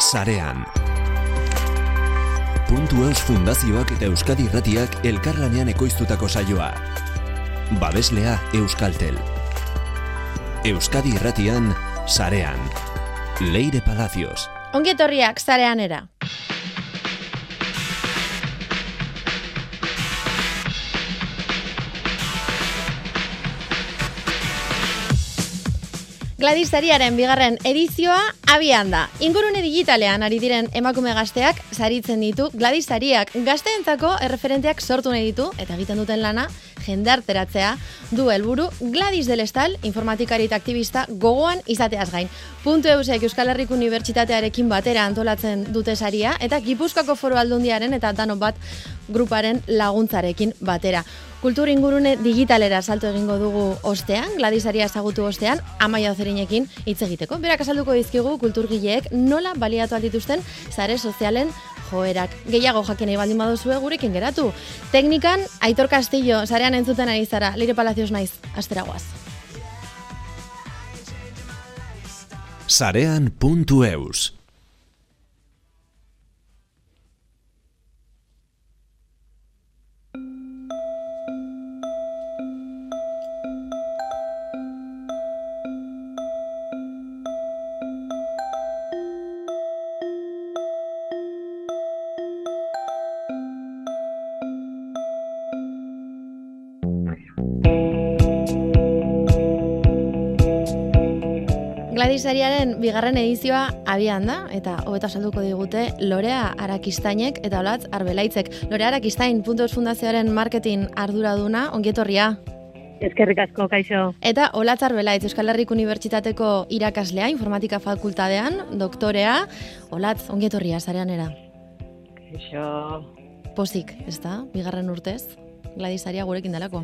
sarean. Puntu Eus Fundazioak eta Euskadi Irratiak elkarlanean ekoiztutako saioa. Babeslea Euskaltel. Euskadi Irratian sarean. Leire Palacios. Ongietorriak zarean era. Gladizariaren bigarren edizioa abian da. Ingurune digitalean ari diren emakume gazteak saritzen ditu. Gladizariak gazteentzako erreferenteak sortu nahi ditu eta egiten duten lana jendarteratzea du helburu Gladys del Estal, informatikari eta aktivista gogoan izateaz gain. Puntu eusek Euskal Herriko Unibertsitatearekin batera antolatzen dute saria eta Gipuzkoako Foro Aldundiaren eta Dano bat gruparen laguntzarekin batera. Kultur ingurune digitalera salto egingo dugu ostean, gladisaria ezagutu ostean, amaia ozerinekin hitz egiteko. Berak azalduko dizkigu kulturgileek nola baliatu aldituzten zare sozialen joerak. Gehiago jakin baldin baduzue gurekin geratu. Teknikan, Aitor Castillo, zarean entzuten ari zara, Lire Palacios naiz, asteragoaz. Sarean.eus Gladisariaren bigarren edizioa abian da, eta hobeta salduko digute Lorea Arakistainek eta Olatz Arbelaitzek. Lorea Arakistain, Puntos Fundazioaren marketing arduraduna, ongietorria. Ezkerrik asko, kaixo. Eta Olatz Arbelaitz, Euskal Herriko Unibertsitateko irakaslea, informatika fakultadean, doktorea. Olatz, ongietorria, zarean era. Kaixo. Pozik, ez da, bigarren urtez, Gladisaria gurekin delako.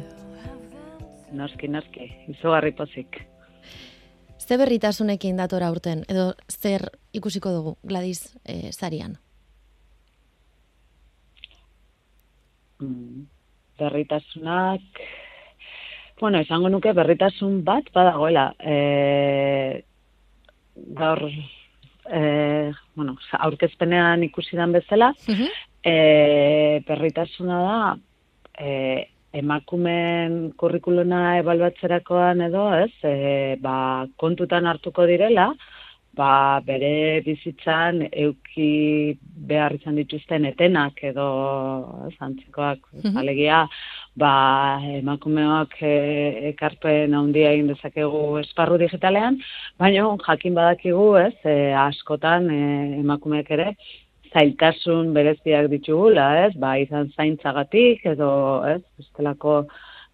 Noski, noski, izugarri pozik. Ze berritasunekin datora urten, edo zer ikusiko dugu Gladys e, zarian? Mm, berritasunak, bueno, esango nuke berritasun bat badagoela. E, gaur, e, bueno, aurkezpenean ikusi dan bezala, uh berritasuna da, e, emakumen kurrikuluna ebalbatzerakoan edo, ez, e, ba, kontutan hartuko direla, ba, bere bizitzan euki behar izan dituzten etenak edo zantzikoak, mm alegia, ba, emakumeak e, ekarpen handia egin dezakegu esparru digitalean, baina jakin badakigu, ez, e, askotan e, emakumeak ere, zailtasun bereziak ditugula, ez? Ba, izan zaintzagatik edo, ez? Bestelako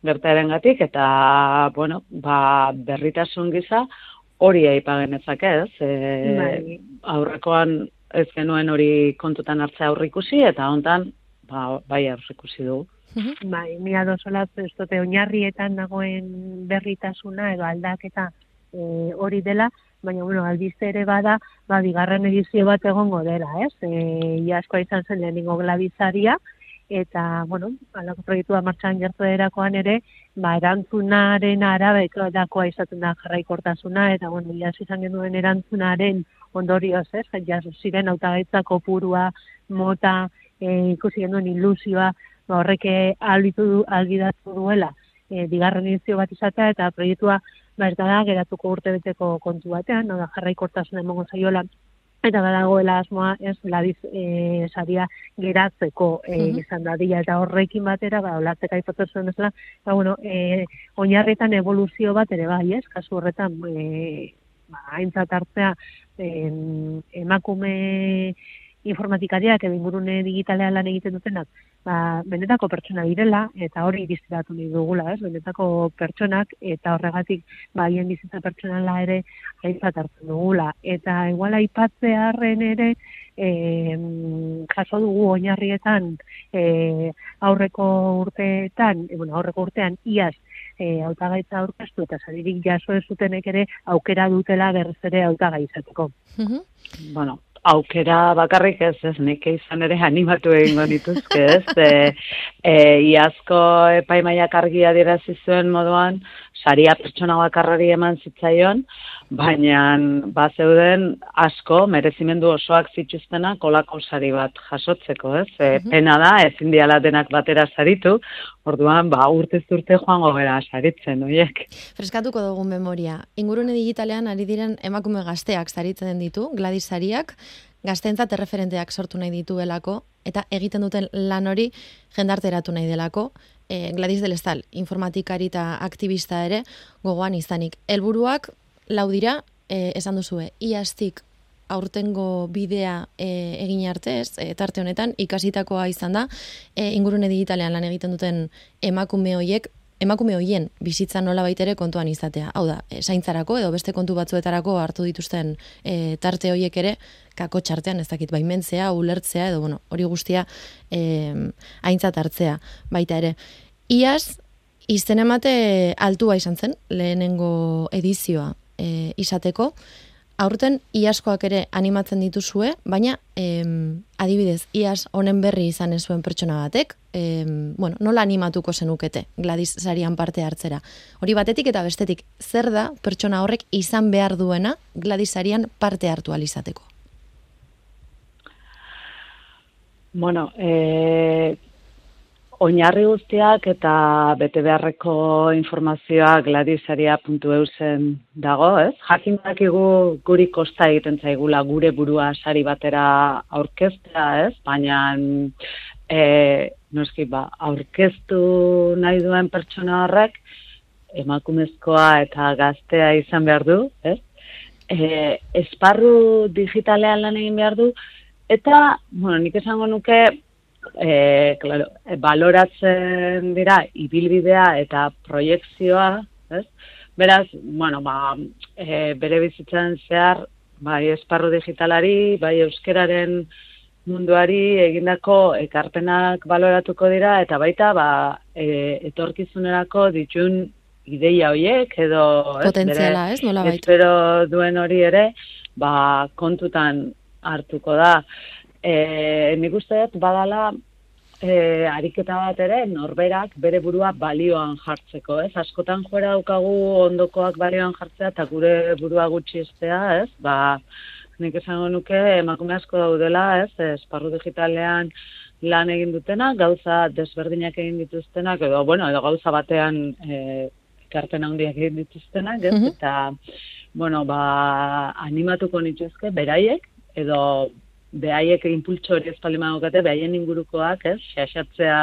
gertaerengatik eta bueno, ba, berritasun gisa hori aipagen ez? E, bai. Aurrekoan ez genuen hori kontutan hartzea aurrikusi eta hontan ba, bai aurrikusi dugu. Bai, mi adosola ez dute oinarrietan dagoen berritasuna edo aldaketa e, hori dela, baina bueno, albiste ere bada, ba, bigarren edizio bat egongo dela, ez? E, iaskoa izan zen lehenengo glabizaria, eta, bueno, alako proiektua martxan gertu erakoan ere, ba, erantzunaren arabeko izaten da jarraikortasuna, eta, bueno, iaz izan genuen erantzunaren ondorioz, ez? Ja, ziren autagaitzako purua, mota, e, ikusi genuen ilusioa, ba, horreke albitu algidatu duela, e, bigarren edizio bat izatea, eta proiektua ez da geratuko urte beteko kontu batean, no da jarraikortasun emango zaiola eta badagoela asmoa ez ladiz e, saria geratzeko e, izan da dia eta horrekin batera ba olatzeka aipatzen zuen bezala ba bueno e, oinarritan evoluzio bat ere bai ez? Kasu horretan e, ba aintzat hartzea emakume informatikariak edo ingurune digitalean lan egiten dutenak, ba, benetako pertsona direla, eta hori irizteratu nahi dugula, ez? benetako pertsonak, eta horregatik, ba, hien bizitza pertsonala ere, hainzat hartzen dugula. Eta igual aipatzearen ere, e, jaso dugu oinarrietan e, aurreko urteetan, e, bueno, aurreko urtean, iaz, e, autagaitza aurkeztu eta saririk jaso ez zutenek ere aukera dutela berriz ere autaga izateko. Bueno, aukera bakarrik ez, ez nik izan ere animatu egingo dituzke, ez? E, e, iazko epaimaiak argia dirazi zuen moduan, saria pertsona bakarrari eman zitzaion, baina bazeuden asko merezimendu osoak zituztena kolako sari bat jasotzeko, ez? E. Pena da, ezin diala denak batera saritu, orduan, ba, urte urte joango gara saritzen, oiek. Freskatuko dugun memoria. Ingurune digitalean ari diren emakume gazteak saritzen ditu, Gladys sariak, gaztentzat erreferenteak sortu nahi dituelako, eta egiten duten lan hori jendarteratu nahi delako, e, Gladys del Estal, informatikari eta aktivista ere, gogoan izanik. Helburuak lau dira, e, esan duzue, iaztik aurtengo bidea e, egin arte ez, e, tarte honetan, ikasitakoa izan da, e, ingurune digitalean lan egiten duten emakume hoiek, emakume hoien bizitza nola baitere kontuan izatea. Hau da, e, zaintzarako edo beste kontu batzuetarako hartu dituzten e, tarte hoiek ere, kako txartean ez dakit baimentzea, ulertzea edo bueno, hori guztia e, aintzat hartzea baita ere. Iaz, izten emate altua izan zen, lehenengo edizioa e, izateko, aurten iaskoak ere animatzen dituzue, baina em, adibidez, iaz honen berri izan zuen pertsona batek, em, bueno, nola animatuko zenukete Gladys sarian parte hartzera. Hori batetik eta bestetik, zer da pertsona horrek izan behar duena Gladys sarian parte hartu alizateko? Bueno, eh, oinarri guztiak eta bete beharreko informazioa gladisaria.eusen dago, ez? Jakin dakigu guri kosta egiten zaigula gure burua sari batera aurkeztea, ez? Baina e, noski ba, aurkeztu nahi duen pertsona horrek emakumezkoa eta gaztea izan behar du, ez? E, esparru digitalean lan egin behar du, eta, bueno, nik esango nuke, e, claro, e, baloratzen dira ibilbidea eta proiektzioa, ez? Beraz, bueno, ba, e, bere bizitzan zehar, bai esparru digitalari, bai euskeraren munduari egindako ekarpenak baloratuko dira, eta baita, ba, e, etorkizunerako ditun ideia hoiek edo potentziala, ez, nola baita. Espero duen hori ere, ba, kontutan hartuko da e, nik uste dut badala e, ariketa bat ere norberak bere burua balioan jartzeko, ez? Askotan joera daukagu ondokoak balioan jartzea eta gure burua gutxi estea, ez? Ba, nik esango nuke emakume asko daudela, ez? Esparru digitalean lan egin dutena, gauza desberdinak egin dituztenak, edo, bueno, edo gauza batean e, karpen handiak egin dituztenak, ez? Eta, bueno, ba, animatuko nituzke, beraiek, edo behaiek impultso hori espalima daukate, behaien ingurukoak, ez, xaxatzea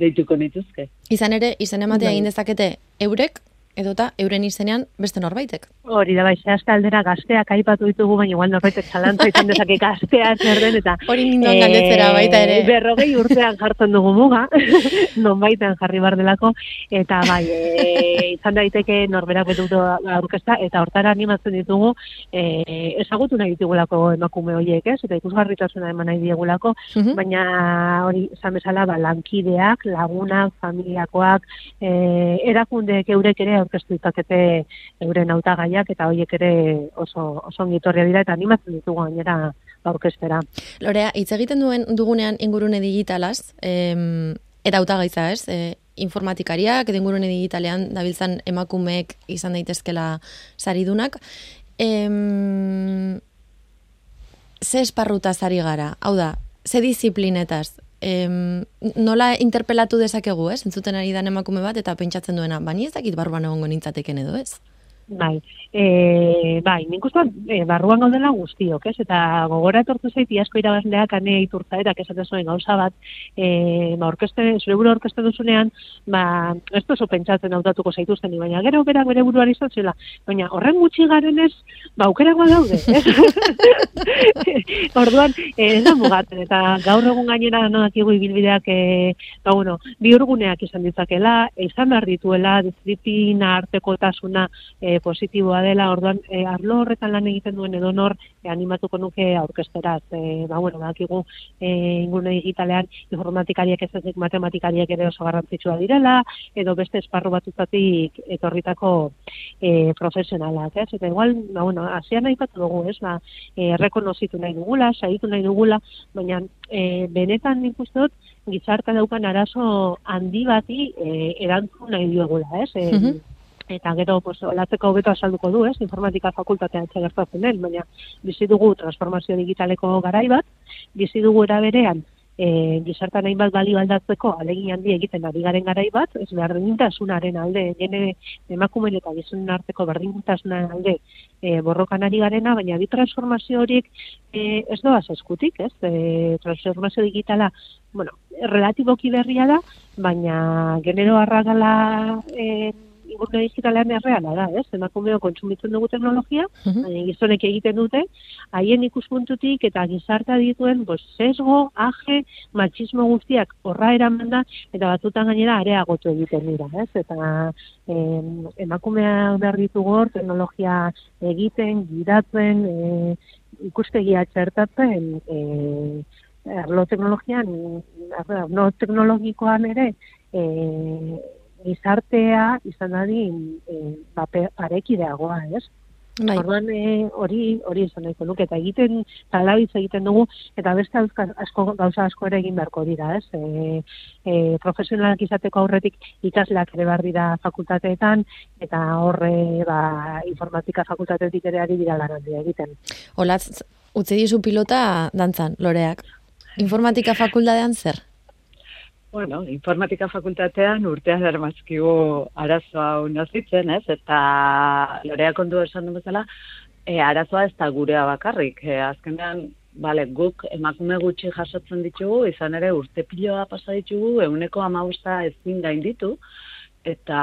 deituko nituzke. Izan ere, izan ematea bai. egin dezakete eurek, edota euren izenean beste norbaitek. Hori da bai, aldera gazteak aipatu ditugu, baina igual norbaitek zalantza izan dezake gaztea zer den, eta... Hori nindon e, baita ere. Berrogei urtean jartzen dugu muga, non baitean jarri bar delako, eta bai, e, izan daiteke norberak betu aurkesta, eta hortara animatzen ditugu, e, ezagutu nahi ditugulako emakume horiek, ez? Eta ikusgarritasuna eman nahi diegulako, mhm. baina hori, esan bezala, ba, lankideak, lagunak, familiakoak, e, erakundeek eurek ere aurkeztu ditakete euren hautagaiak eta hoiek ere oso oso ongitorria dira eta animatzen ditugu gainera aurkeztera. Lorea, hitz egiten duen dugunean ingurune digitalaz, em, eta hautagaitza, ez? E, informatikariak edo ingurune digitalean dabiltzan emakumeek izan daitezkela saridunak. Em, ze esparruta zari gara? Hau da, ze disiplinetaz? Em, nola interpelatu dezakegu, ez? Entzuten ari dan emakume bat eta pentsatzen duena, bani ez dakit barruan egongo nintzateken edo, ez? Bai, e, bai, nik uste e, barruan gaudela guztiok, ez? Eta gogora etortu zaiti asko irabazleak ane iturtza eta esaten zuen gauza bat, e, ba, orkeste, zure buru orkeste duzunean, ba, ez duzu pentsatzen hautatuko zaituzten, baina gero berak bere buruari zela, baina horren gutxi garen ez, ba, aukera daude, ez? Orduan, e, ez da mugatzen, eta gaur egun gainera noak igu ibilbideak, e, ba, bueno, bi urguneak izan ditzakela, izan behar dituela, disiplina arteko tasuna, e, positiboa dela, orduan, e, arlo horretan lan egiten duen edonor e, animatuko nuke aurkesteraz. E, ba, bueno, bakigu e, ingune digitalean informatikariak ez ezik matematikariak ere oso garrantzitsua direla, edo beste esparru batutatik etorritako e, profesionalak, ez? Eta igual, ba, bueno, azian nahi dugu, ez? Ba, e, rekonozitu nahi dugula, saitu nahi dugula, baina e, benetan nik uste dut gizarta daukan arazo handi bati e, erantzun nahi diogula, ez? E, Eta gero, pues, olatzeko hobeto azalduko du, ez? Informatika fakultatea etxe gertatzen den, baina bizi dugu transformazio digitaleko garai bat, bizi dugu era berean, e, gizartan hainbat balio aldatzeko alegin handi egiten ari garen garai bat, ez berdintasunaren alde, gene emakumeen eta gizonen arteko berdintasunaren alde e, borrokan ari garena, baina bi transformazio horiek e, ez doaz eskutik, ez? E, transformazio digitala, bueno, relatiboki berria da, baina genero arragala e, ingurune digitalean erreala da, ez? Emakumeo kontsumitzen dugu teknologia, Mhm. baina gizonek egiten dute, haien ikuspuntutik eta gizarta dituen bos, sesgo, aje, matxismo guztiak horra eraman da, eta batzutan gainera areagotu egiten dira, ez? Eta em, emakumea behar ditugu hor, teknologia egiten, gidatzen, e, ikuspegia txertatzen, e, arlo teknologian, arlo teknologikoan ere, e, gizartea izan dadin e, ba, pe- parekideagoa, ez? Bai, Orduan e, hori hori izan nahiko nuke eta egiten talabitz egiten dugu eta beste auzka- asko gauza asko ere egin beharko dira, ez? E, e, profesionalak izateko aurretik ikasleak ere behar dira fakultateetan eta horre ba, informatika fakultatetik ere ari dira lan handia egiten. olatz, utzi dizu pilota dantzan, loreak. Informatika fakultatean zer? Bueno, informatika fakultatean urtea darmazkigu arazoa hau nazitzen, ez? Eta loreak ondo esan du bezala, e, arazoa ez da gurea bakarrik. E, azkenean, bale, guk emakume gutxi jasotzen ditugu, izan ere urte piloa pasa ditugu, euneko amabusta ezin gainditu, eta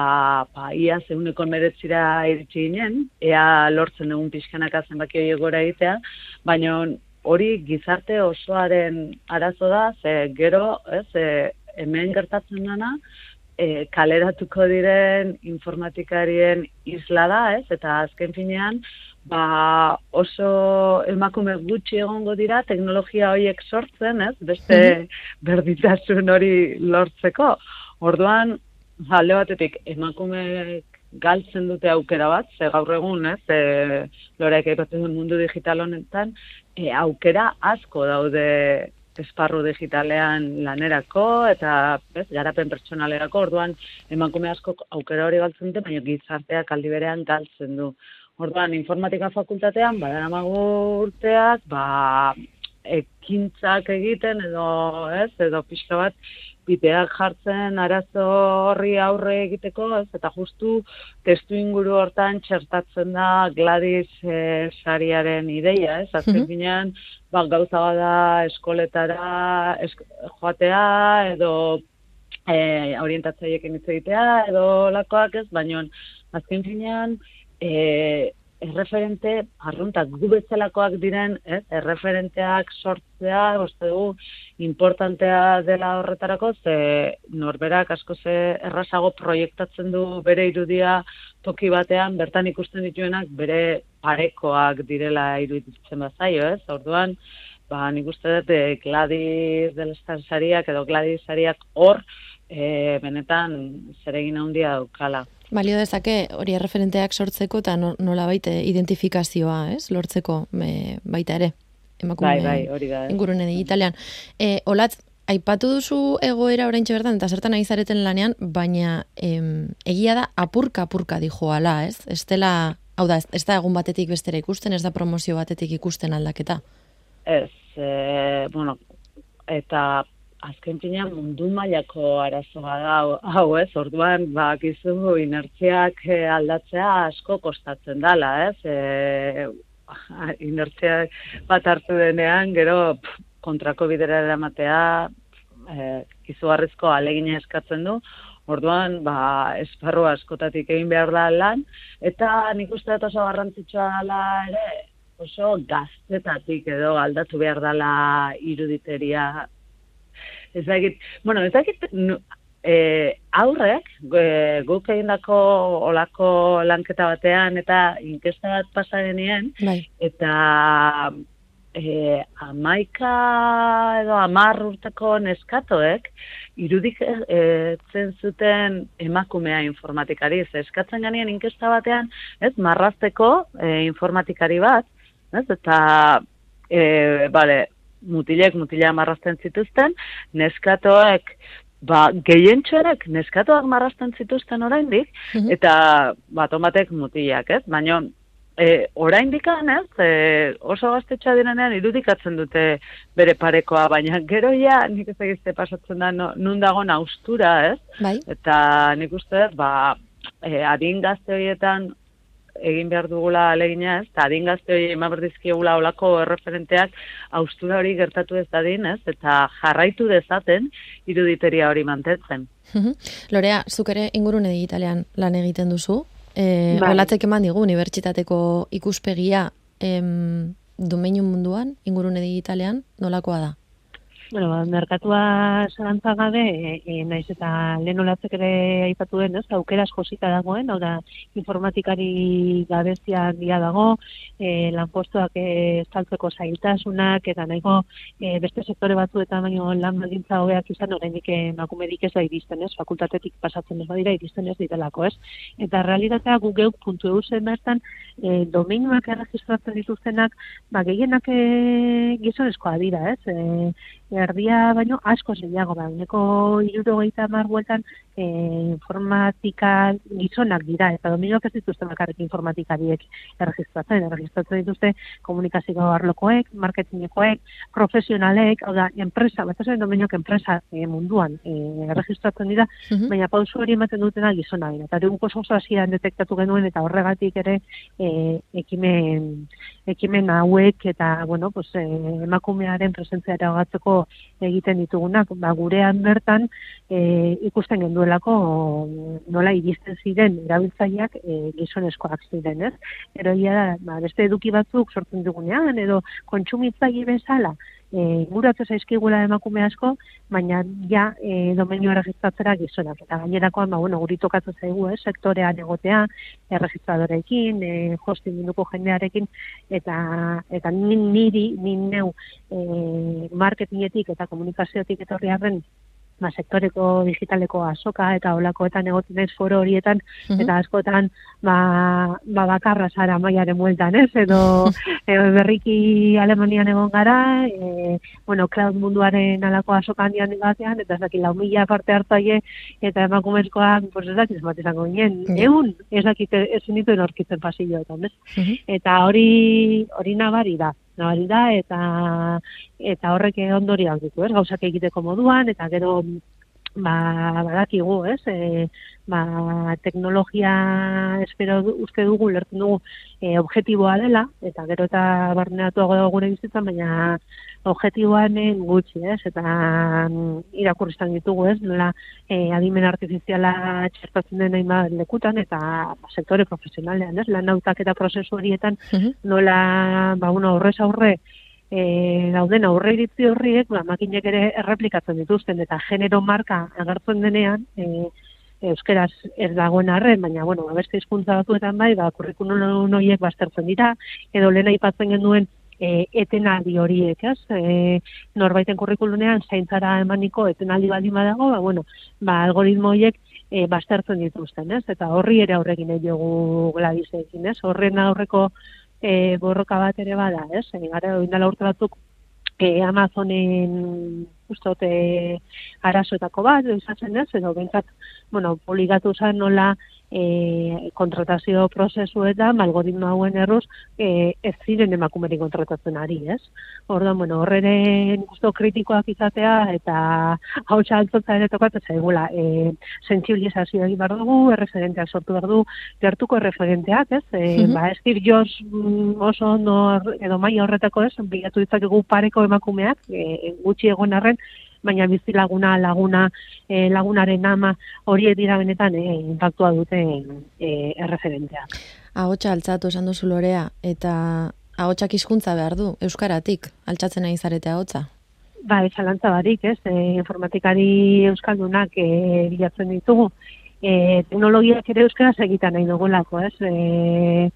ba, ia zeuneko meretzira iritsi ginen, ea lortzen egun pixkanaka zenbaki horiek gora egitea, baina hori gizarte osoaren arazo da, ze gero, ez, hemen gertatzen dana, e, kaleratuko diren informatikarien isla da, ez, eta azken finean, ba, oso emakume gutxi egongo dira teknologia horiek sortzen, ez, beste berdintasun hori lortzeko. Orduan, alde batetik, emakumeek galtzen dute aukera bat, ze gaur egun, ez, e, loreak aipatzen duen mundu digital honetan, e, aukera asko daude esparru digitalean lanerako eta ez, garapen pertsonalerako, orduan emakume asko aukera hori galtzen dute, baina gizarteak aldi berean galtzen du. Orduan, informatika fakultatean, badaramagu urteak, ba, ekintzak egiten edo, ez, edo pixka bat, bideak jartzen arazo horri aurre egiteko, ez, eta justu testu inguru hortan txertatzen da Gladys eh, sariaren ideia, ez, azken Mhm. finean, ba, gauza bada eskoletara esk joatea, edo e, orientatzaiekin hitz egitea, edo lakoak ez, baina azken finean, e, erreferente, arruntak gu bezalakoak diren, ez, erreferenteak sortzea, uste dugu, importantea dela horretarako, ze norberak asko ze errazago proiektatzen du bere irudia toki batean, bertan ikusten dituenak bere parekoak direla iruditzen bazaio, ez? Orduan, ba, nik uste dut eh, Gladys del Star sariak edo Gladys sariak hor, e, benetan zeregin handia daukala. Balio dezake hori erreferenteak sortzeko eta no- nola baite identifikazioa, ez? Lortzeko me, baita ere. Emakume Bai, bai, hori da. ez? ingurune digitalean. E, olatz, aipatu duzu egoera oraintxe bertan eta zertan ari zareten lanean, baina em, egia da apurka apurka dijoala, ez? Dela, hau da, ez da egun batetik bestera ikusten, ez da promozio batetik ikusten aldaketa. Ez, e, bueno, eta azken finean mundu mailako arazoa da hau- ez? Orduan, ba, gizu inertziak eh, aldatzea asko kostatzen dala, ez? E, inertziak bat hartu denean, gero pff, kontrako bidera eramatea e, izugarrizko alegina eskatzen du, Orduan, ba, esparru askotatik egin behar da lan, eta nik uste dut oso garrantzitsua dela ere, oso gaztetatik edo aldatu behar dela iruditeria. Ez dakit, bueno, ez dakit, e, aurrek, e, guk egindako olako lanketa batean eta inkesta bat pasarenien, Bai. eta e, amaika edo amar urteko neskatoek irudik e, zuten emakumea informatikari. Ze eskatzen ganean inkesta batean, ez, marrazteko e, informatikari bat, ez, eta e, bale, mutilek mutila marrazten zituzten, neskatoek ba, gehientxoerek neskatoak marrazten zituzten oraindik, Mhm. eta batomatek mutilak, ez? Baina e, oraindik ez, e, oso gaztetxa direnean irudikatzen dute bere parekoa, baina gero ja nik ez egizte pasatzen da no, nun dagoen austura, ez? Bai, Eta nik uste, ba, e, adin gazte horietan egin behar dugula alegina ez, eta adin gazte hori eman berdizkiegula olako erreferenteak austura hori gertatu ez dadin ez, eta jarraitu dezaten iruditeria hori mantetzen. Mhm. Lorea, zuk ere ingurune digitalean lan egiten duzu. E, Bai. Olatzek eman digu unibertsitateko ikuspegia em, domeinu munduan, ingurune digitalean, nolakoa da? Bueno, ba, merkatua zalantza gabe, e, e, naiz eta lehen olatzek ere aipatu den, ez, aukera asko zita dagoen, hau da, informatikari gabezia handia dago, e, lanpostuak e, estaltzeko zailtasunak, eta nahiko e, beste sektore batzuetan baino lan baldintza hobeak izan, oraindik emakumerik ez da iristen, ez, fakultatetik pasatzen ez badira iristen ez ditelako, ez. Eta realitatea gu geuk puntu EU zen bertan, e, domeinuak erregistratzen dituztenak, ba, gehienak e, gizonezkoa dira, ez, e, erdia baino asko zeiago da. Uneko irurogeita hamar bueltan e, informatika gizonak dira, eta dominioak ez dituzte bakarrik informatikariek erregistratzen, erregistratzen dituzte komunikazio arlokoek, marketingekoek, profesionalek, hau da, enpresa, bat esan dominioak enpresa e, munduan e, erregistratzen dira, Mhm. baina pausu hori ematen dutena gizona dira. Eta dugu oso hasieran detektatu genuen eta horregatik ere e, ekimen, ekimen hauek eta bueno, pues, e, emakumearen presentzia eragatzeko egiten ditugunak. Ba, gurean bertan e, ikusten genduelako nola iristen ziren erabiltzaileak e, gizonezkoak ziren, ez? Ero da, ba, beste eduki batzuk sortzen dugunean edo kontsumitzaile bezala e, inguratu zaizkigula emakume asko, baina ja e, domenio erregistratzera gizonak. Eta gainerakoan, ba, bueno, guri tokatzen zaigu, eh, sektorean egotea, erregistradorekin, e, hosting munduko jendearekin, eta, eta ni, niri, ni neu e, marketingetik eta komunikaziotik etorri arren, ba, sektoreko digitaleko azoka eta olakoetan egoten ez foro horietan, Mhm. eta askotan ba, ba bakarra zara maiaren bueltan, ez? Edo, edo berriki Alemanian egon gara, e, bueno, cloud munduaren alako asoka handian batean, eta ez dakit lau mila parte hartzaile, eta emakumezkoak, pues ez dakit zenbat izango ginen, Ja. egun, ez dakit ezin dituen aurkitzen pasilloetan, ez? Mhm. Eta hori hori nabari da, nabari da, eta eta horrek ondorioak ditu, ez? Gauzak egiteko moduan, eta gero ba, badakigu, ez? E, ba, teknologia espero uste dugu, lertzen dugu e, objetiboa dela, eta gero eta barneatuago dago gure bizitzan, baina objetiboan gutxi, ez? Eta mm, irakurriztan ditugu, ez? Nola e, adimen artifiziala txertatzen den hainbat lekutan, eta ba, sektore profesionalean, ez? Lan eta prozesu horietan nola, ba, bueno, horrez aurre, e, dauden aurre iritzi horriek, ba, makinek ere erreplikatzen dituzten, eta genero marka agertzen denean, e, euskeraz ez dagoen arren, baina, bueno, ba, beste hizkuntza batuetan bai, ba, kurrikulun horiek baztertzen dira, edo lehen aipatzen genuen, e, etenaldi horiek, ez? E, norbaiten kurrikulunean zaintzara emaniko etenaldi baldin badago, ba, bueno, ba, algoritmo horiek e, baztertzen dituzten, ez? Eta horri ere aurrekin nahi diogu gladizekin, ez? Horren aurreko e, borroka bat ere bada, ez? E, gara, oindala urte batzuk e, Amazonen ustot e, arazoetako bat, izatzen ez, edo bentsat, bueno, poligatu zen nola e, kontratazio prozesuetan, algoritmo hauen erruz, e, ez ziren emakumerik kontratatzen ari, ez? Orduan, bueno, horreren gusto kritikoak izatea, eta hau txaltzotza ere tokatzen zaigula, e, sensibilizazio egin behar dugu, erreferenteak sortu behar du, gertuko erreferenteak, ez? E, Mhm. Ba, ez dir joz mm, oso ondo edo maila horretako ez, bilatu ditzakegu pareko emakumeak, e, gutxi egon arren, baina bizi laguna, laguna, e, lagunaren ama horiek dira benetan e, impactua duten e, erreferenteak. Ahotsa altzatu esan duzu lorea, eta ahotsak hizkuntza behar du, euskaratik, altxatzen nahi zarete ahotsa. Ba, ez alantza barik, ez, e, informatikari euskaldunak e, bilatzen ditugu. E, teknologiak ere euskaraz egiten nahi dugulako, ez? E,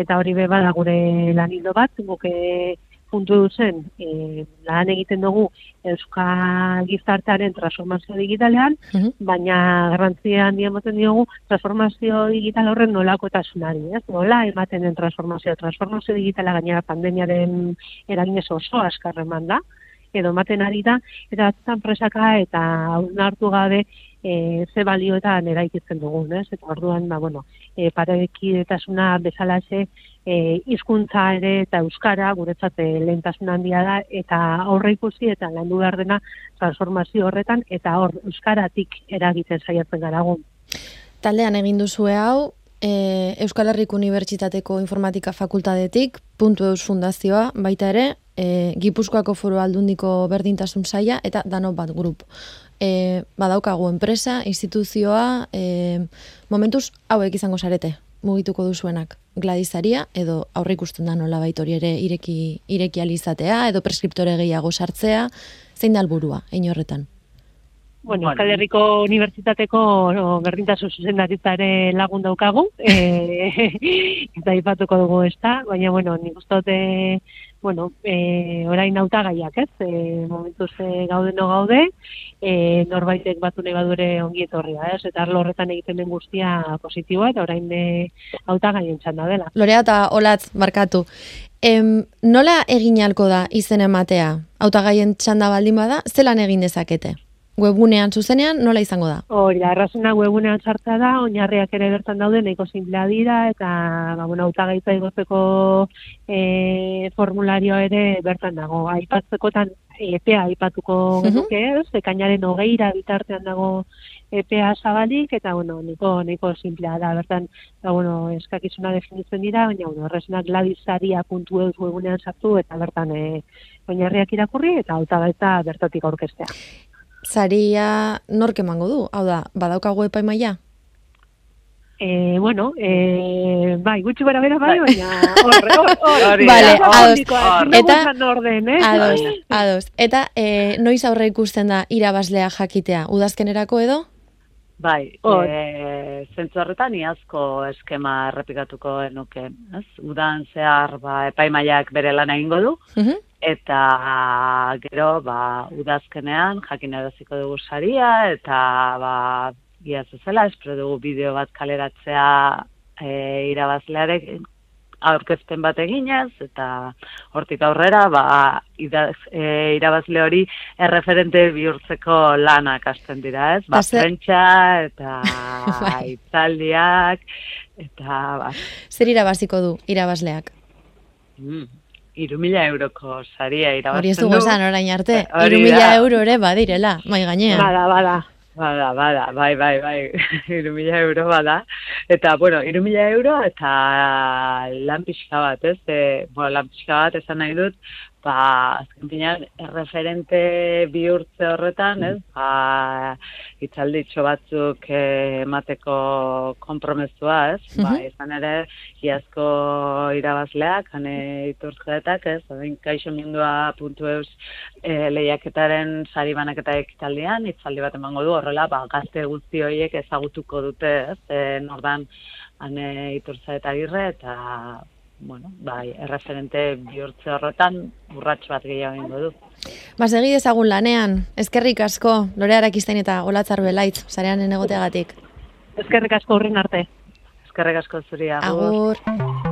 eta hori be bada gure lanildo bat, guk e, puntu duzen, e, lan egiten dugu Euskal Gizartearen transformazio digitalean, Mhm. baina garrantzia handia ematen diogu transformazio digital horren nolako tasunari, ez? Nola ematen den transformazio, transformazio digitala gainera pandemiaren eraginez oso askar eman da, edo ematen ari da, eta batzutan presaka eta hartu gabe e, ze balioetan eraikitzen dugun, ez? Eta orduan, ba, bueno, e, parekidetasuna bezalaxe e, hizkuntza ere eta euskara guretzat e, lehentasun handia da eta aurre ikusi eta landu behar dena transformazio horretan eta hor euskaratik eragiten saiatzen gara gu. Taldean egin duzue hau, e, Euskal Herriko Unibertsitateko Informatika Fakultatetik, puntu eus fundazioa, baita ere, e, Gipuzkoako foro aldundiko berdintasun saia eta dano bat grup. E, badaukagu enpresa, instituzioa, e, momentuz hauek izango sarete, mugituko duzuenak. Gladizaria, edo aurre ikusten da nola hori ere ireki, ireki alizatea, edo preskriptore gehiago sartzea, zein da alburua, ein horretan? Bueno, Euskal Herriko Unibertsitateko no, berdintasun zuzendaritza ere lagun daukagu, e, eta ipatuko dugu ez da, baina, bueno, nik uste dute, bueno, e, orain nautagaiak, ez? E, momentuz e, gaude no gaude, e, norbaitek batu nahi badure ongi etorria, ez? Eta arlo horretan egiten den guztia positiboa, eta orain e, hautagaien txanda dela. Lorea eta Olatz, barkatu. Em, nola egin halko da izen ematea? Hautagaien txanda baldin bada, zelan egin dezakete? Webunean zuzenean nola izango da? Hori da, errazena webunean sartza da, oinarriak ere bertan daude, nahiko simplea dira, eta, ba, bueno, autagaitza igozeko e, formularioa ere bertan dago. Aipatzekotan EPA aipatuko genuke, ez? Ekainaren hogeira bitartean dago EPA zabalik, eta, bueno, nahiko, nahiko simplea da, bertan, ba, bueno, eskakizuna definitzen dira, baina, bueno, errazena gladizaria.eus webunean sartu, eta bertan e, oinarriak irakurri, eta autagaitza bertatik aurkestea. Saria nork emango du? Hau da, badaukagu epaimaia? E, bueno, e, bai, gutxi bara bera bai, baina horre, hor, hor, Hori Vale, ados. Eta, orden, eh? Ados, ados. Eta e, noiz aurre ikusten da irabazlea jakitea? Udazkenerako edo? Bai, Hor. e, zentzu horretan iazko eskema errepikatuko enuke, ez? Udan zehar, ba, epaimaiak bere lan egingo du, Mhm. Eta gero, ba, udazkenean jakin eraziko dugu saria, eta, ba, iaz ezela, espero dugu bideo bat kaleratzea e, irabazlearek aurkezpen bat eginez, eta hortik aurrera, ba, idaz, e, irabazle hori erreferente bihurtzeko lanak hasten dira, ez? Ba, prentsa, eta Bai. itzaldiak, eta, ba, Zer irabaziko du irabazleak? mm, iru mila euroko saria irabazten Hori ez dugu esan orain arte. Eh, hori Iru mila da. euro ere badirela, mai gainean. Bada, bada. Bada, bada, bai, bai, bai, iru mila euro bada. Eta, bueno, iru mila euro eta lan pixka bat, ez? E, bueno, lan pixka bat esan nahi dut, ba, azken finean, erreferente bihurtze horretan, ez? Ba, itzalditxo batzuk eh, emateko konpromesua, ez? Ba, Mhm. izan ere, iazko irabazleak, hane iturtzeetak, ez? Odein, kaixo mindua puntu eus e, lehiaketaren sari banaketa ekitaldian, itzaldi bat emango du, horrela, ba, gazte guzti horiek ezagutuko dute, ez? E, nordan, hane iturtza eta agirre, eta, bueno, bai, erreferente bihurtze horretan, urratxo bat gehiago egingo du. Ba, segi dezagun lanean, eskerrik asko, Lorea Arakistain eta Olatzar Belaitz, sarean egoteagatik. Ezkerrik asko horren arte. Eskerrik asko zuri, agur. Agur.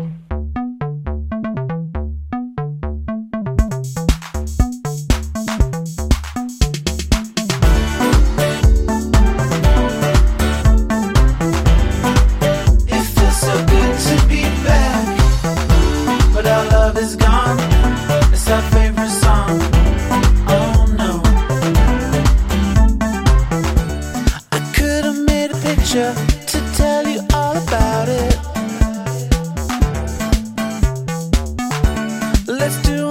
let's do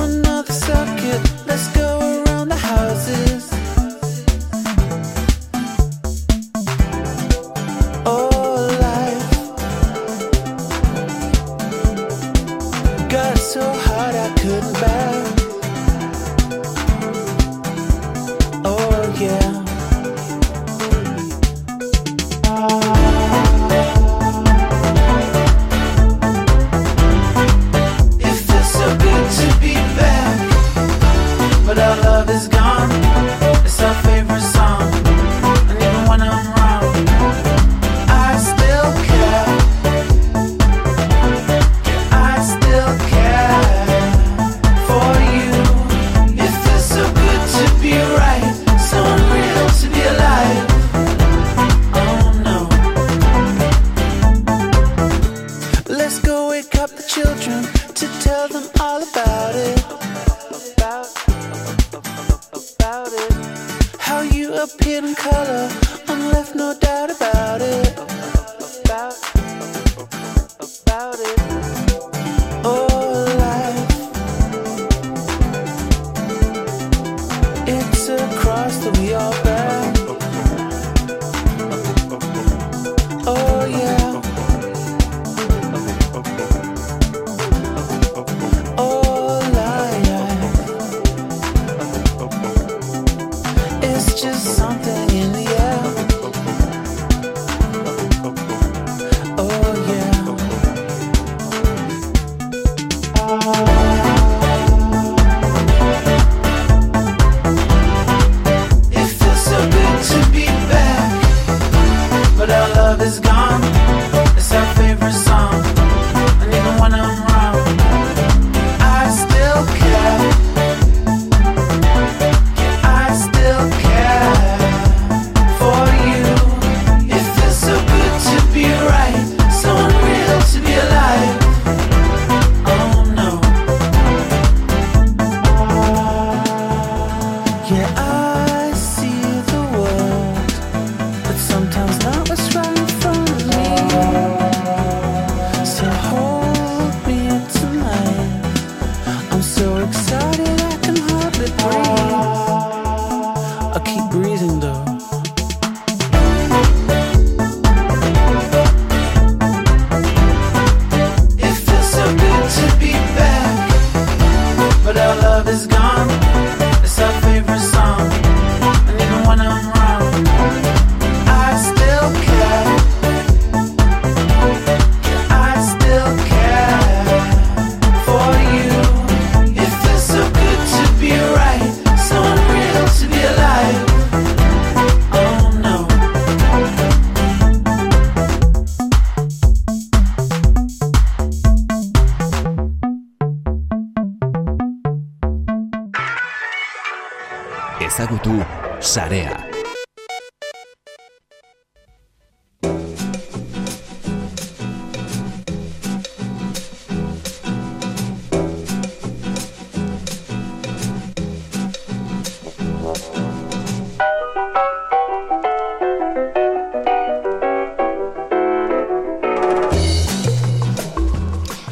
Ezagutu sarea.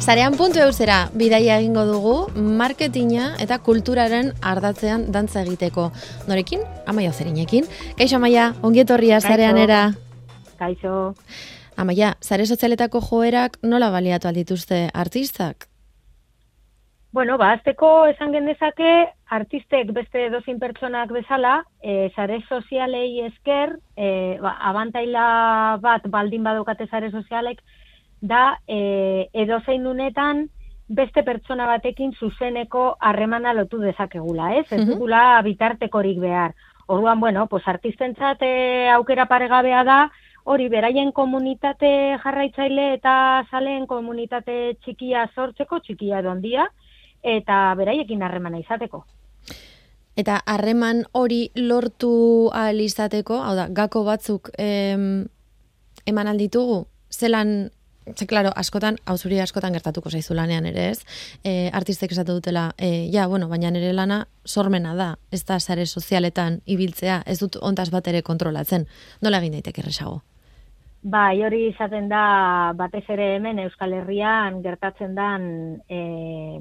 Zarean puntu eusera, bidaia egingo dugu, marketinga eta kulturaren ardatzean dantza egiteko. Norekin? Amaia Zerinekin. Kaixo Amaia, ongietorria zareanera. Kaixo, Amaia, zare sozialetako joerak nola baliatu aldituzte artistak? Bueno, ba, azteko esan gendezake, artistek beste dozin pertsonak bezala, e, sare sozialei esker, e, ba, abantaila bat baldin badokate sare sozialek, da e, edozein unetan beste pertsona batekin zuzeneko harremana lotu dezakegula, ez? Ez Mhm. dugula bitartekorik behar. Orduan, bueno, pues artistentzat e, aukera paregabea da, hori beraien komunitate jarraitzaile eta zaleen komunitate txikia sortzeko, txikia edo handia, eta beraiekin harremana izateko. Eta harreman hori lortu ahal izateko, hau da, gako batzuk em, eman alditugu, zelan, ze, klaro, askotan, hau zuri askotan gertatuko zaizu lanean ere ez, e, artistek esatu dutela, e, ja, bueno, baina nire lana sormena da, ez da sare sozialetan ibiltzea, ez dut ontas bat ere kontrolatzen, nola egin daiteke erresago? Bai, hori izaten da batez ere hemen Euskal Herrian gertatzen dan e,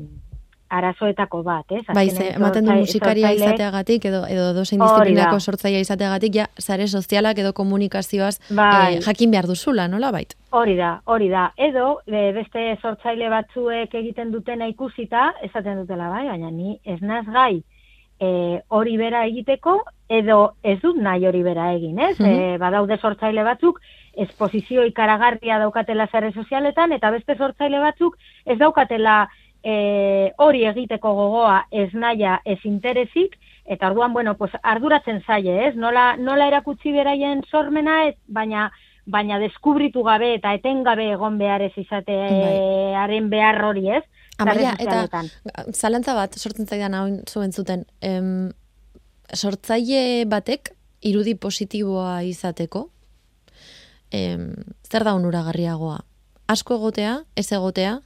arazoetako bat, ez? Bai, ze, ematen du musikaria izateagatik, edo, edo dozein disiplinako sortzaia izateagatik, ja, sare sozialak edo komunikazioaz Bai. eh, jakin behar duzula, nola bait? Hori da, hori da. Edo, e, beste sortzaile batzuek egiten dutena ikusita, esaten dutela bai, baina ni ez naz gai e, hori bera egiteko, edo ez dut nahi hori bera egin, ez? Mhm. E, badaude sortzaile batzuk, esposizio ikaragarria daukatela zare sozialetan, eta beste sortzaile batzuk ez daukatela e, hori egiteko gogoa ez naia ez interesik, eta orduan, bueno, pues, arduratzen zaie, ez? Nola, nola erakutsi beraien sormena, ez, baina baina deskubritu gabe eta etengabe egon behar ez izatearen behar hori, ez? Amaia, Sare eta zalantza bat, sortzen zaidan hau zuen zuten, em, sortzaile batek irudi positiboa izateko, em, zer da onuragarriagoa? Asko egotea, ez egotea?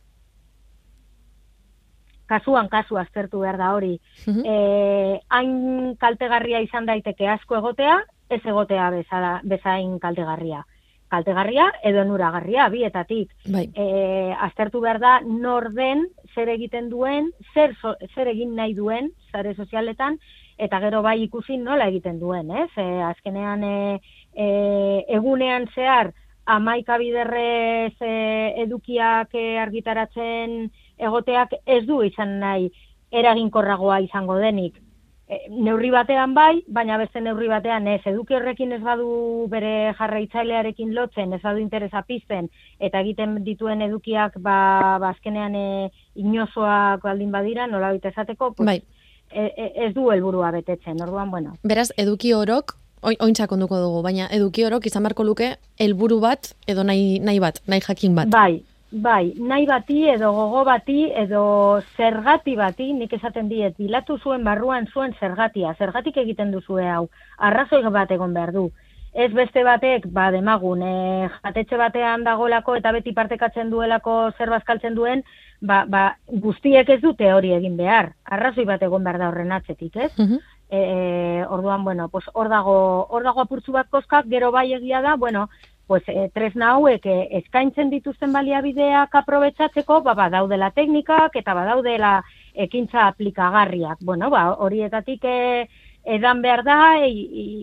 Kasuan kasu aztertu behar da hori. Mhm. Eh, hain kaltegarria izan daiteke asko egotea, ez egotea bezala, bezain kaltegarria. Kaltegarria edo onuragarria bietatik. Bai, E, aztertu behar da nor den, zer egiten duen, zer, so- zer egin nahi duen, sare sozialetan, eta gero bai ikusi nola egiten duen, ez? E, azkenean e, e, egunean zehar amaika biderrez e, edukiak e, argitaratzen egoteak ez du izan nahi eraginkorragoa izango denik. E, neurri batean bai, baina beste neurri batean ez. Eduki horrekin ez badu bere jarraitzailearekin lotzen, ez badu interesa pizten, eta egiten dituen edukiak ba, ba azkenean e, inozoak baldin badira, nola esateko, pues, bai. e, e, ez du helburua betetzen. Orduan, bueno, Beraz, eduki orok, oin, ointxak onduko dugu, baina eduki orok izan beharko luke helburu bat edo nahi, nahi bat, nahi jakin bat. Bai, bai, nahi bati edo gogo bati edo zergati bati, nik esaten diet, bilatu zuen barruan zuen zergatia, zergatik egiten duzue hau, arrazoi bat egon behar du. Ez beste batek, ba, demagun, e, jatetxe batean dagolako eta beti partekatzen duelako zer bazkaltzen duen, ba, ba, guztiek ez dute hori egin behar. Arrazoi bat egon behar da horren atzetik, ez? Mhm. e, e, orduan, bueno, pues hor dago, hor dago apurtzu bat koskak, gero bai egia da, bueno, pues e, tresna hauek e, eskaintzen dituzten baliabideak aprobetsatzeko, ba, badaudela teknikak eta badaudela ekintza aplikagarriak. Bueno, ba, horietatik e, edan behar da, e,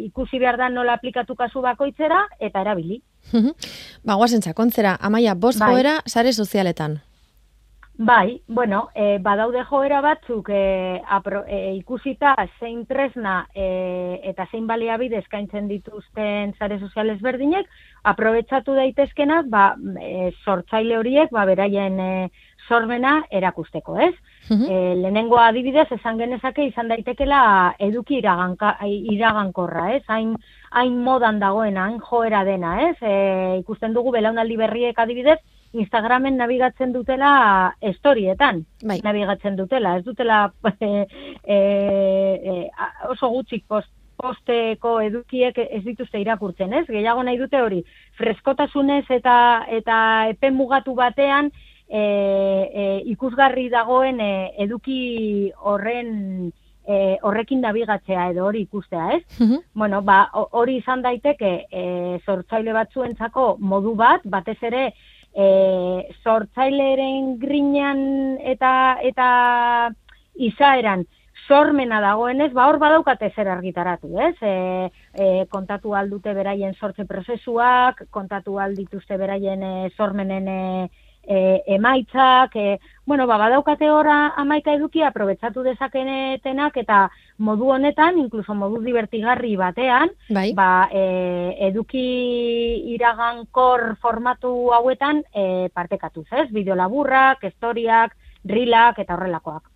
ikusi behar da nola aplikatu kasu bakoitzera, eta erabili. Ba, guazen sakontzera, amaia, bost Bai. joera sare sozialetan. Bai, bueno, e, badaude joera batzuk e, apro, e, ikusita zein tresna e, eta zein baliabide eskaintzen dituzten sare soziales berdinek, aprobetsatu daitezkenak, ba, e, sortzaile horiek, ba, beraien e, sormena erakusteko, ez? E, lehenengo adibidez, esan genezake izan daitekela eduki iraganka, iragankorra, ez? Hain, hain modan dagoen, hain joera dena, ez? E, ikusten dugu belaunaldi berriek adibidez, Instagramen nabigatzen dutela storietan, Bai. nabigatzen dutela, ez dutela e, e, oso gutxik post, posteko edukiek ez dituzte irakurtzen, ez? Gehiago nahi dute hori, freskotasunez eta eta epe mugatu batean e, e, ikusgarri dagoen e, eduki horren e, horrekin nabigatzea edo hori ikustea, ez? Mhm. Bueno, ba, ho- hori izan daiteke e, sortzaile batzuentzako modu bat, batez ere e, sortzaileren grinean eta eta izaeran sormena dagoenez, ba hor badaukate zer argitaratu, ez? E, e, kontatu aldute beraien sortze prozesuak, kontatu aldituzte beraien e, sormenen e, e, emaitzak, e, bueno, ba, badaukate ora amaika eduki aprobetsatu dezakenetenak eta modu honetan, inkluso modu divertigarri batean, Bai. ba, e, eduki iragankor formatu hauetan e, partekatuz, ez? Bideo laburrak, historiak, rilak eta horrelakoak.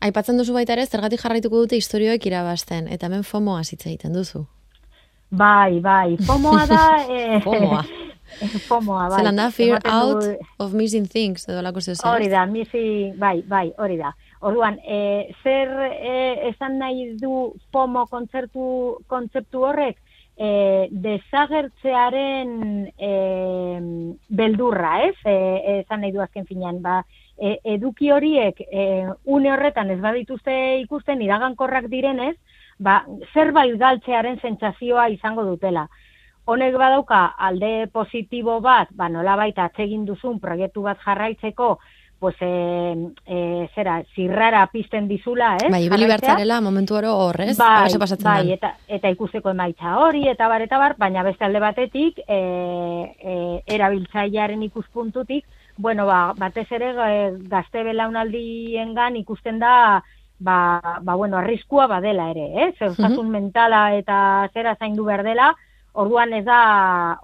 Aipatzen duzu baita ere, zergatik jarraituko dute historioek irabazten, eta hemen FOMOa hitz egiten duzu. Bai, bai, FOMOa da... E, FOMOa. FOMOa, bai. Zelan da, fear Ematen out du- of missing things, edo lako zeu Hori da, misi, bai, bai, hori da. Orduan, e, zer e, esan nahi du FOMO kontzertu, kontzeptu horrek? E, desagertzearen e, beldurra, ez? E, esan nahi du azken finean, ba, e, eduki horiek e, une horretan ez badituzte ikusten iragankorrak direnez, ba, zerbait galtzearen sentsazioa izango dutela. Honek badauka alde positibo bat, ba nolabait atsegin duzun proiektu bat jarraitzeko, pues e, e, zera, zirrara pizten dizula, ez? Bai, ibili bertzarela momentu oro horrez, Bai, pasatzen bai, eta, eta ikusteko emaitza hori, eta bar, eta bar, baina beste alde batetik, e, e, erabiltzailearen ikuspuntutik, bueno, ba, batez ere e, gazte belaunaldiengan ikusten da, ba, ba, bueno, arriskua badela ere, eh? Zer, osasun mentala eta zera zaindu behar dela, orduan ez da,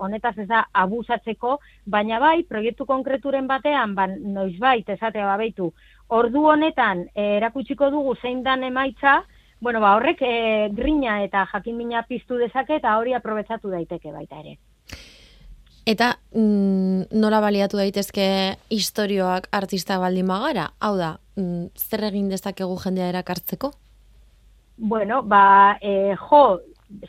honetaz ez da abusatzeko, baina bai, proiektu konkreturen batean, ba, noizbait, esatea babeitu, ordu honetan e, erakutsiko dugu zein dan emaitza, bueno, ba, horrek e, grina eta jakinmina piztu dezake eta hori aprobetsatu daiteke baita ere. Eta mm, nola baliatu daitezke istorioak artista baldin bagara? Hau da, mm, zer egin dezakegu jendea erakartzeko? Bueno, ba, e, jo,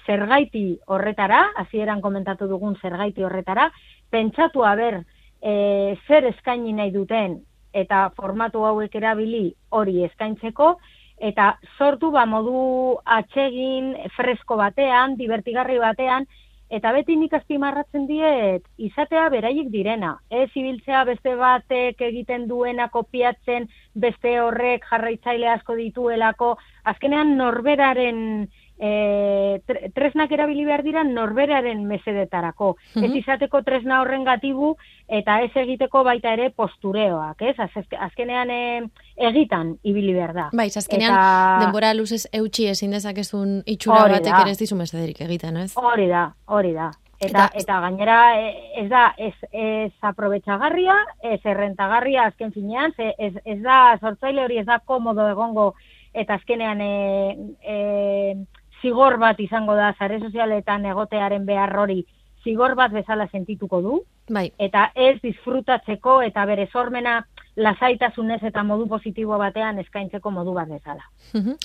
zergaiti horretara, hasieran komentatu dugun zergaiti horretara, pentsatu haber e, zer eskaini nahi duten eta formatu hauek erabili hori eskaintzeko, eta sortu ba modu atsegin, fresko batean, divertigarri batean, eta beti nik azpimarratzen diet, izatea beraiek direna. Ez ibiltzea beste batek egiten duena kopiatzen, beste horrek jarraitzaile asko dituelako, azkenean norberaren e, tre- tresnak erabili behar dira norberaren mesedetarako. Ez izateko tresna horren gatibu eta ez egiteko baita ere postureoak, ez? Az- azkenean e, egitan ibili behar da. Bai, azkenean Eta- denbora luzez eutxi ezin dezakezun itxura Hori batek ere ez dizu mesederik egiten, ez? Hori da, hori da. Eta, Eta- eta, gainera e, ez da ez, ez aprobetxagarria, ez errentagarria azken finean, ez, ez da sortzaile hori ez da komodo egongo eta azkenean e, e, zigor bat izango da zare sozialetan egotearen behar hori zigor bat bezala sentituko du Bai, eta ez disfrutatzeko eta bere sormena lasaitasunez eta modu positibo batean eskaintzeko modu bat bezala. Mhm.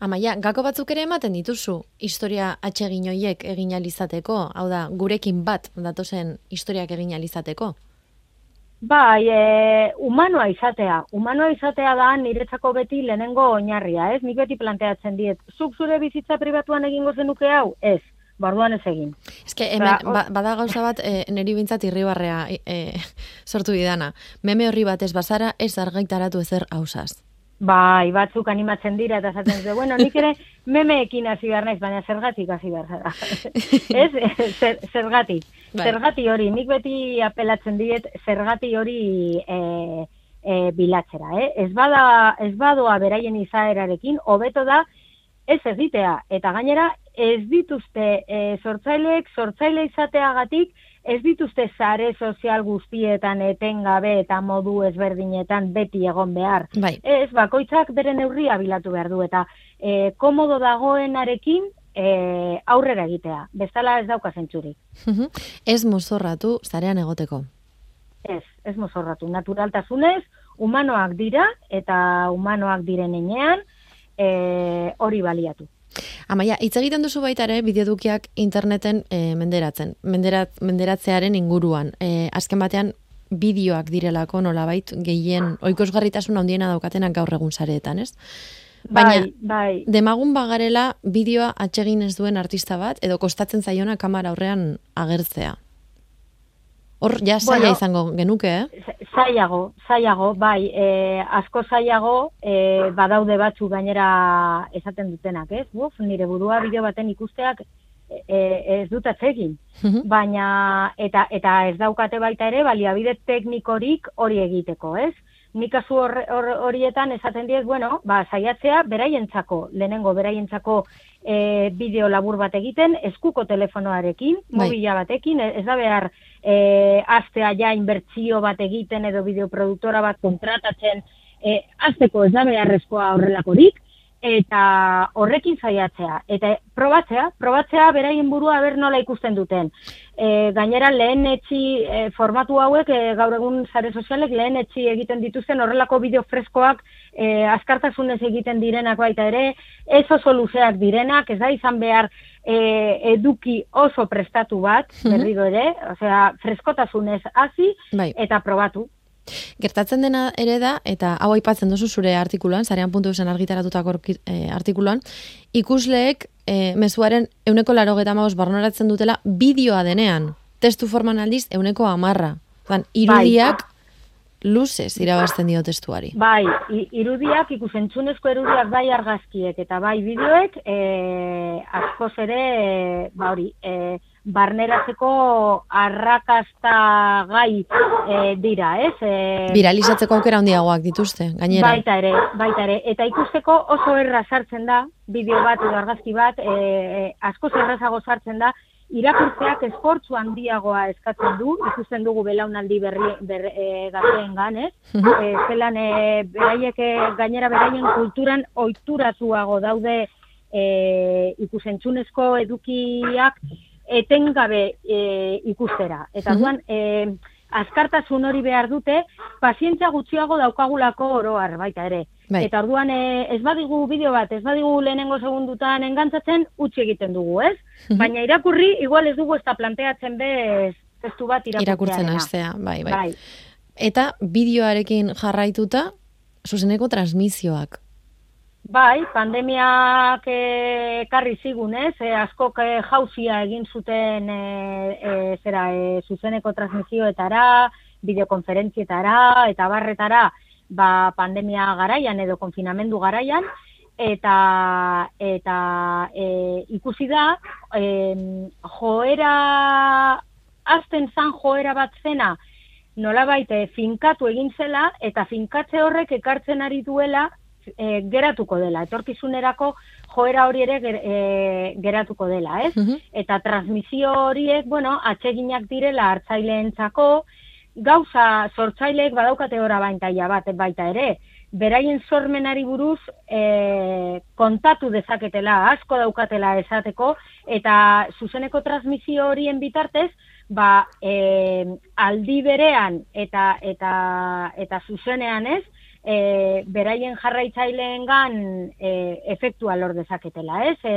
Amaia, gako batzuk ere ematen dituzu historia atsegin hoiek egin alizateko, hau da, gurekin bat datozen historiak egin alizateko. Bai, e, humanoa izatea. Humanoa izatea da niretzako beti lehenengo oinarria, ez? Nik beti planteatzen diet. Zuk zure bizitza pribatuan egingo zenuke hau? Ez. Barduan ez egin. Eske hemen, Ba, ba, bada gauza bat, e, neri bintzat irribarrea e, sortu didana. Meme horri bat ez bazara, ez argaitaratu ezer hausaz. Bai, batzuk animatzen dira eta esaten dute, bueno, nik ere memeekin hasi behar naiz, baina zergatik hasi behar zara. ez? Zer, zergatik. Bai. Zergati hori, nik beti apelatzen diet zergati hori e, e, bilatzera, eh? Ez, bada, ez badoa beraien izaerarekin, hobeto da ez egitea. Eta gainera, ez dituzte e, sortzaileek, sortzaile izateagatik, ez dituzte sare sozial guztietan etengabe eta modu ezberdinetan beti egon behar. Bai. Ez, bakoitzak bere neurria bilatu behar du, eta e, komodo dagoenarekin e, aurrera egitea. Bestala ez dauka zentzurik. Mhm. ez mozorratu zarean egoteko. Ez, ez mozorratu. Naturaltasunez, humanoak dira, eta humanoak diren enean, e, hori baliatu. Amaia, hitz egiten duzu baita ere bideodukiak interneten e, menderatzen, menderat, menderatzearen inguruan. E, azken batean bideoak direlako nolabait gehien oikozgarritasun handiena daukatenak gaur egun sareetan, ez? Baina, bai, bai, demagun bagarela bideoa atsegin ez duen artista bat edo kostatzen zaiona kamera aurrean agertzea. Hor ja zaila Bueno, izango genuke, eh? Zailago, zailago, bai, e, asko zailago, e, badaude batzu gainera esaten dutenak, ez? Buf, nire burua bideo baten ikusteak e, ez dut atsegin. Mhm. Baina, eta, eta ez daukate baita ere, baliabide teknikorik hori egiteko, ez? Nik kasu hor- hor- horietan esaten diez, bueno, ba, saiatzea beraientzako, lehenengo beraientzako e, bideo labur bat egiten, eskuko telefonoarekin, Bai. mobila batekin, e- ez da behar e, astea ja inbertsio bat egiten edo bideoproduktora bat kontratatzen, e, azteko ez da beharrezkoa horrelakorik, eta horrekin saiatzea. Eta probatzea, probatzea beraien burua ber nola ikusten duten. E, gainera lehen etxi e, formatu hauek, e, gaur egun sare sozialek lehen etxi egiten dituzten horrelako bideo freskoak e, askartasunez egiten direnak baita ere, ez oso luzeak direnak, ez da izan behar e, eduki oso prestatu bat, berriro ere, osea, freskotasunez hasi Bai. eta probatu. Gertatzen dena ere da, eta hau aipatzen duzu zure artikuluan, zarean puntu zen argitaratutako eh, artikuluan, ikusleek eh, mezuaren euneko laro barnoratzen dutela bideoa denean. Testu forman aldiz euneko amarra. Zan, irudiak luzez irabazten dio testuari. Bai, irudiak, ikusentzunezko irudiak bai argazkiek eta bai bideoek, e, askoz ere, e, ba hori, e, barneratzeko arrakasta gai e, dira, ez? E, Viralizatzeko aukera handiagoak dituzte, gainera. Baita ere, baita ere. Eta ikusteko oso erra sartzen da, bideo bat edo argazki bat, e, e, askoz errazago sartzen da, irakurtzeak esfortzu handiagoa eskatzen du, ikusten dugu belaunaldi berri ber, e, gazteen ganez, e, zelan e, beraiek gainera beraien kulturan oituratuago daude e, ikusentzunezko edukiak etengabe e, ikustera. Eta duan, e, azkartasun hori behar dute, pazientzia gutxiago daukagulako oroar baita ere. Bai. Eta orduan e, ez badigu bideo bat, ez badigu lehenengo segundutan engantzatzen, utzi egiten dugu, ez? Baina irakurri, igual ez dugu ez planteatzen bez testu bat. Irakurtzen hastea, bai, bai. Bai. Eta bideoarekin jarraituta, zuzeneko transmisioak. Bai, pandemiak ekarri zigun, ez? E, askok e, jauzia egin zuten e, e, zera, e, zuzeneko transmisioetara, bideokonferentzietara eta barretara ba, pandemia garaian edo konfinamendu garaian, eta eta e, ikusi da e, joera azten zan joera bat zena nolabait e, finkatu egin zela eta finkatze horrek ekartzen ari duela e, geratuko dela, etorkizunerako joera hori ere ger, e, geratuko dela, ez? Mhm. Eta transmisio horiek, bueno, atseginak direla hartzaileentzako, gauza sortzaileek badaukate ora baintaia bat baita ere, beraien sormenari buruz e, kontatu dezaketela, asko daukatela esateko, eta zuzeneko transmisio horien bitartez, ba, e, aldi berean eta eta eta zuzenean ez, e, beraien jarraitzaileengan e, efektua lor dezaketela, ez? E,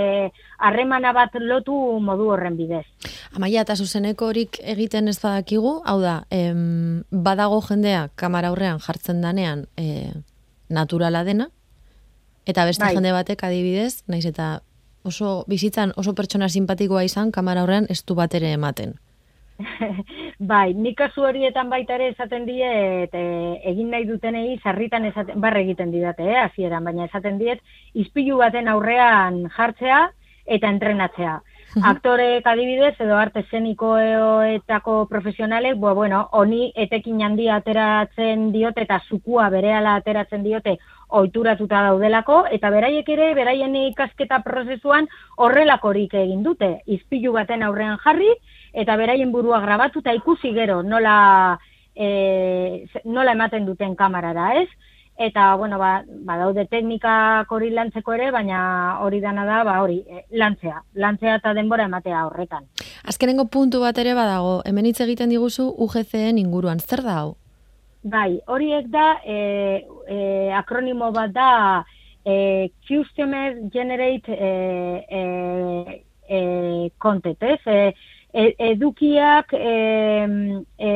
harremana bat lotu modu horren bidez. Amaia eta zuzeneko horik egiten ez badakigu, hau da, em, badago jendea kamara aurrean jartzen danean e, naturala dena, eta beste Bai. jende batek adibidez, naiz eta oso bizitzan oso pertsona simpatikoa izan kamara aurrean ez du bat ere ematen. bai, nik kasu horietan baita ere esaten diet e, egin nahi dutenei sarritan esaten, barre egiten didate, eh, hasieran, baina esaten diet izpilu baten aurrean jartzea eta entrenatzea. Aktorek adibidez edo arte eszenikoetako profesionalek, bo, bueno, honi etekin handia ateratzen diote eta zukua berehala ateratzen diote ohituratuta daudelako, eta beraiek ere, beraien ikasketa prozesuan horrelakorik egin dute. Izpilu baten aurrean jarri, eta beraien burua grabatu eta ikusi gero nola, e, nola ematen duten kamarara, ez? Eta, bueno, ba, badaude teknikak hori lantzeko ere, baina hori dana da, ba, hori, eh, lantzea. Lantzea eta denbora ematea horretan. Azkenengo puntu bat ere badago, hemen hitz egiten diguzu UGCen inguruan, zer da hau? Bai, horiek da, e, e, akronimo bat da, e, Customer Generate e, e, e, Content, ez? E, e- edukiak e, e,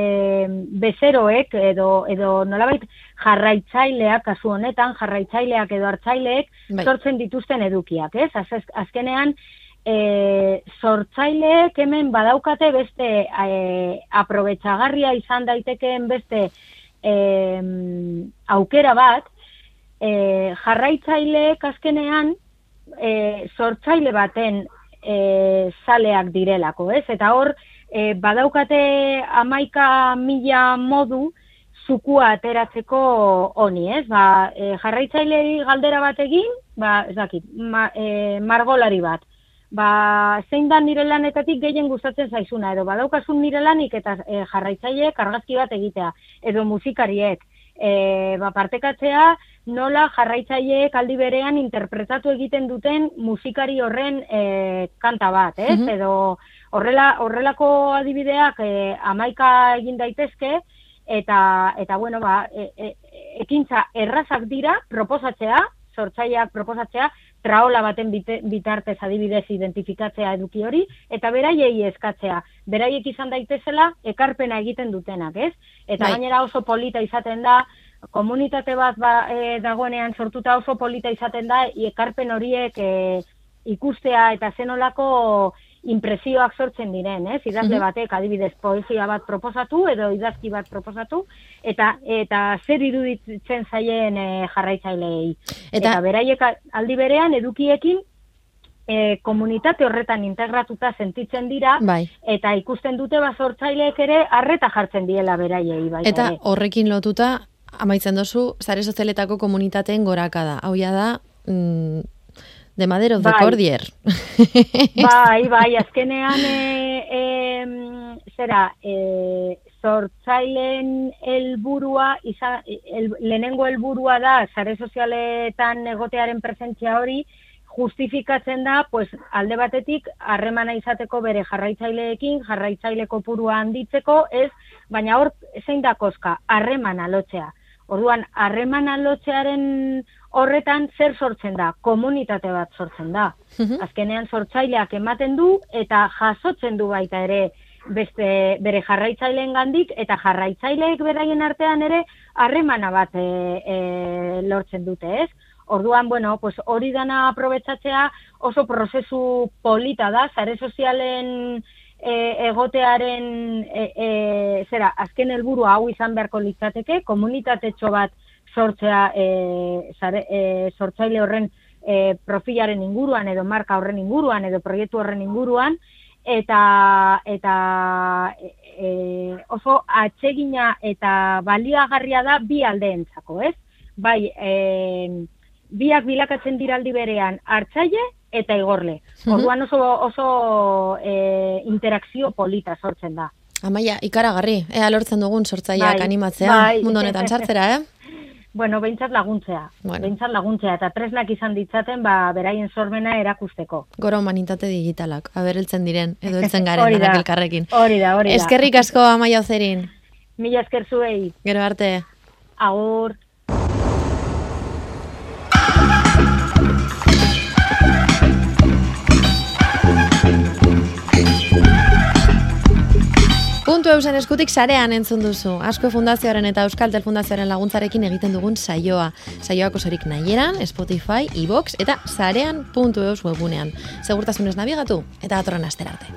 bezeroek edo, edo nolabait jarraitzaileak, kasu honetan, jarraitzaileak edo hartzaileek Bai. sortzen dituzten edukiak, ez? Az, azkenean, e, sortzaileek hemen badaukate beste e, aprobetxagarria izan daitekeen beste e, aukera bat, e, jarraitzaileek azkenean e, sortzaile baten e, zaleak direlako, ez? Eta hor, e, badaukate amaika mila modu zukua ateratzeko honi, ez? Ba, e, jarraitzailei galdera bat egin, ba, ez dakit, ma, e, margolari bat. Ba, zein da nire lanetatik gehien gustatzen zaizuna, edo badaukasun nire lanik eta e, jarraitzaileek argazki bat egitea, edo musikariek, e, ba, partekatzea nola jarraitzaileek aldi berean interpretatu egiten duten musikari horren e, kanta bat, ez? Mhm. Edo horrela, horrelako adibideak e, amaika egin daitezke, eta, eta bueno, ba, e, e, ekintza errazak dira proposatzea, sortzaileak proposatzea, traola baten bite, bitartez adibidez identifikatzea eduki hori, eta beraiei eskatzea. Beraiek izan daitezela, ekarpena egiten dutenak, ez? Eta Bai. gainera oso polita izaten da, komunitate bat ba, e, dagoenean sortuta oso polita izaten da, ekarpen horiek e, ikustea eta zenolako impresioak sortzen diren, ez? Idazle Mhm. batek adibidez poesia bat proposatu edo idazki bat proposatu eta eta zer iruditzen zaien e, jarraitzaileei. Eta- Eta, beraiek aldi berean edukiekin e, komunitate horretan integratuta sentitzen dira Bai. eta ikusten dute basortzaileek ere harreta jartzen diela beraiei baita Eta ere. horrekin lotuta, amaitzen dozu, zare sozialetako komunitateen goraka da. Hau ja da, mm, De Madero de Bai. Cordier. Bai, bai, azkenean, e, e, zera, e, sortzaileen helburua, iza, el, lehenengo helburua da, sare sozialetan egotearen presentzia hori, justifikatzen da, pues, alde batetik, harremana izateko bere jarraitzaileekin, jarraitzaile kopurua handitzeko, ez, baina hor, zein da koska, harremana lotzea. Orduan, harremana lotzearen horretan zer sortzen da? Komunitate bat sortzen da. Mhm. Azkenean sortzaileak ematen du eta jasotzen du baita ere beste bere jarraitzaileen gandik eta jarraitzaileek beraien artean ere harremana bat e, e, lortzen dute, ez? Orduan, bueno, pues hori dana aprobetsatzea oso prozesu polita da, sare sozialen e, egotearen e, e, zera, azken helburua hau izan beharko litzateke, komunitatetxo bat sortzea e, zare, e, sortzaile horren e, profilaren inguruan edo marka horren inguruan edo proiektu horren inguruan eta eta e, oso atsegina eta baliagarria da bi aldeentzako, ez? Bai, e, biak bilakatzen dira aldi berean hartzaile eta igorle. Orduan oso oso e, interakzio polita sortzen da. Amaia, ikaragarri, ea lortzen dugun sortzaileak Bai, animatzea, bai. mundu honetan sartzera, eh? Bueno, behintzat laguntzea. Bueno. Behintzat laguntzea eta tresnak izan ditzaten ba beraien sormena erakusteko. Goro humanitate digitalak, abereltzen diren, edo heltzen garen, Hori da. elkarrekin. Hori da, hori da. Eskerrik asko Amaia Ozerin, Mila esker zuei. gero arte. Agur. Puntu eusen eskutik sarean entzun duzu. Asko Fundazioaren eta Euskaltel Fundazioaren laguntzarekin egiten dugun saioa. Saioak osorik nahieran, Spotify, iVox eta sarean puntu webunean. Segurtasunez nabigatu eta datorren astera arte.